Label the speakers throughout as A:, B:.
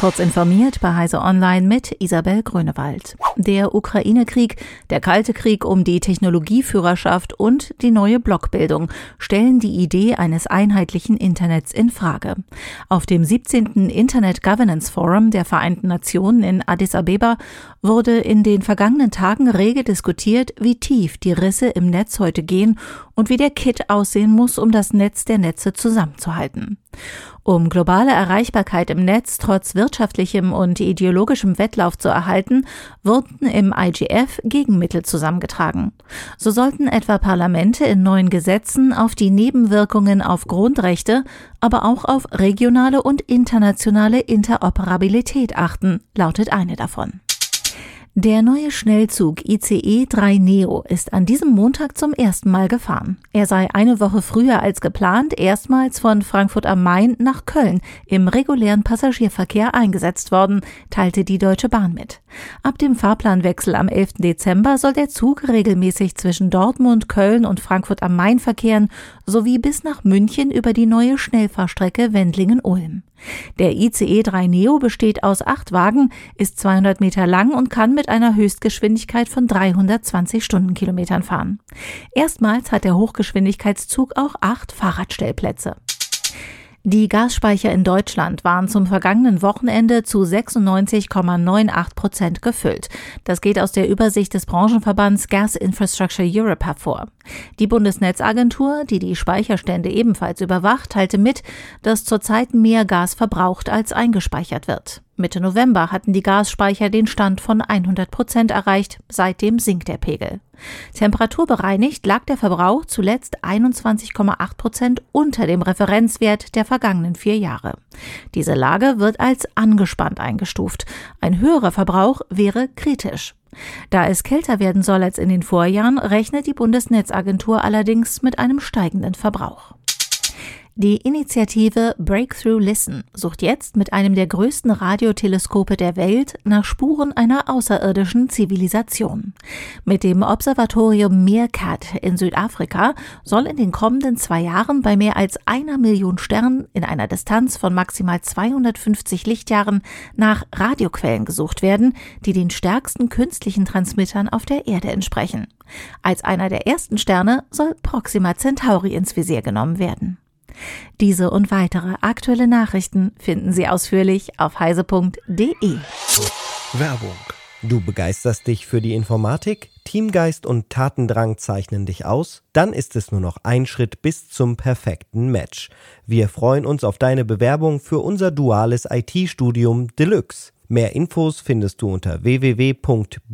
A: Kurz informiert bei Heise Online mit Isabel Grönewald. Der Ukraine-Krieg, der Kalte Krieg um die Technologieführerschaft und die neue Blockbildung stellen die Idee eines einheitlichen Internets in Frage. Auf dem 17. Internet Governance Forum der Vereinten Nationen in Addis Abeba wurde in den vergangenen Tagen rege diskutiert, wie tief die Risse im Netz heute gehen und wie der Kit aussehen muss, um das Netz der Netze zusammenzuhalten. Um globale Erreichbarkeit im Netz trotz wirtschaftlichem und ideologischem Wettlauf zu erhalten, wurden im IGF Gegenmittel zusammengetragen. So sollten etwa Parlamente in neuen Gesetzen auf die Nebenwirkungen auf Grundrechte, aber auch auf regionale und internationale Interoperabilität achten, lautet eine davon. Der neue Schnellzug ICE 3 Neo ist an diesem Montag zum ersten Mal gefahren. Er sei eine Woche früher als geplant erstmals von Frankfurt am Main nach Köln im regulären Passagierverkehr eingesetzt worden, teilte die Deutsche Bahn mit. Ab dem Fahrplanwechsel am 11. Dezember soll der Zug regelmäßig zwischen Dortmund, Köln und Frankfurt am Main verkehren, sowie bis nach München über die neue Schnellfahrstrecke Wendlingen-Ulm. Der ICE 3 Neo besteht aus acht Wagen, ist 200 Meter lang und kann mit einer Höchstgeschwindigkeit von 320 Stundenkilometern fahren. Erstmals hat der Hochgeschwindigkeitszug auch acht Fahrradstellplätze. Die Gasspeicher in Deutschland waren zum vergangenen Wochenende zu 96,98 Prozent gefüllt. Das geht aus der Übersicht des Branchenverbands Gas Infrastructure Europe hervor. Die Bundesnetzagentur, die die Speicherstände ebenfalls überwacht, teilte mit, dass zurzeit mehr Gas verbraucht als eingespeichert wird. Mitte November hatten die Gasspeicher den Stand von 100 Prozent erreicht. Seitdem sinkt der Pegel. Temperaturbereinigt lag der Verbrauch zuletzt 21,8 Prozent unter dem Referenzwert der vergangenen vier Jahre. Diese Lage wird als angespannt eingestuft. Ein höherer Verbrauch wäre kritisch. Da es kälter werden soll als in den Vorjahren, rechnet die Bundesnetzagentur allerdings mit einem steigenden Verbrauch. Die Initiative Breakthrough Listen sucht jetzt mit einem der größten Radioteleskope der Welt nach Spuren einer außerirdischen Zivilisation. Mit dem Observatorium Meerkat in Südafrika soll in den kommenden zwei Jahren bei mehr als einer Million Sternen in einer Distanz von maximal 250 Lichtjahren nach Radioquellen gesucht werden, die den stärksten künstlichen Transmittern auf der Erde entsprechen. Als einer der ersten Sterne soll Proxima Centauri ins Visier genommen werden. Diese und weitere aktuelle Nachrichten finden Sie ausführlich auf heise.de.
B: Werbung. Du begeisterst dich für die Informatik? Teamgeist und Tatendrang zeichnen dich aus? Dann ist es nur noch ein Schritt bis zum perfekten Match. Wir freuen uns auf deine Bewerbung für unser duales IT-Studium Deluxe. Mehr Infos findest du unter www.bdbos.de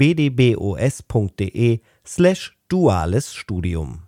B: slash duales Studium.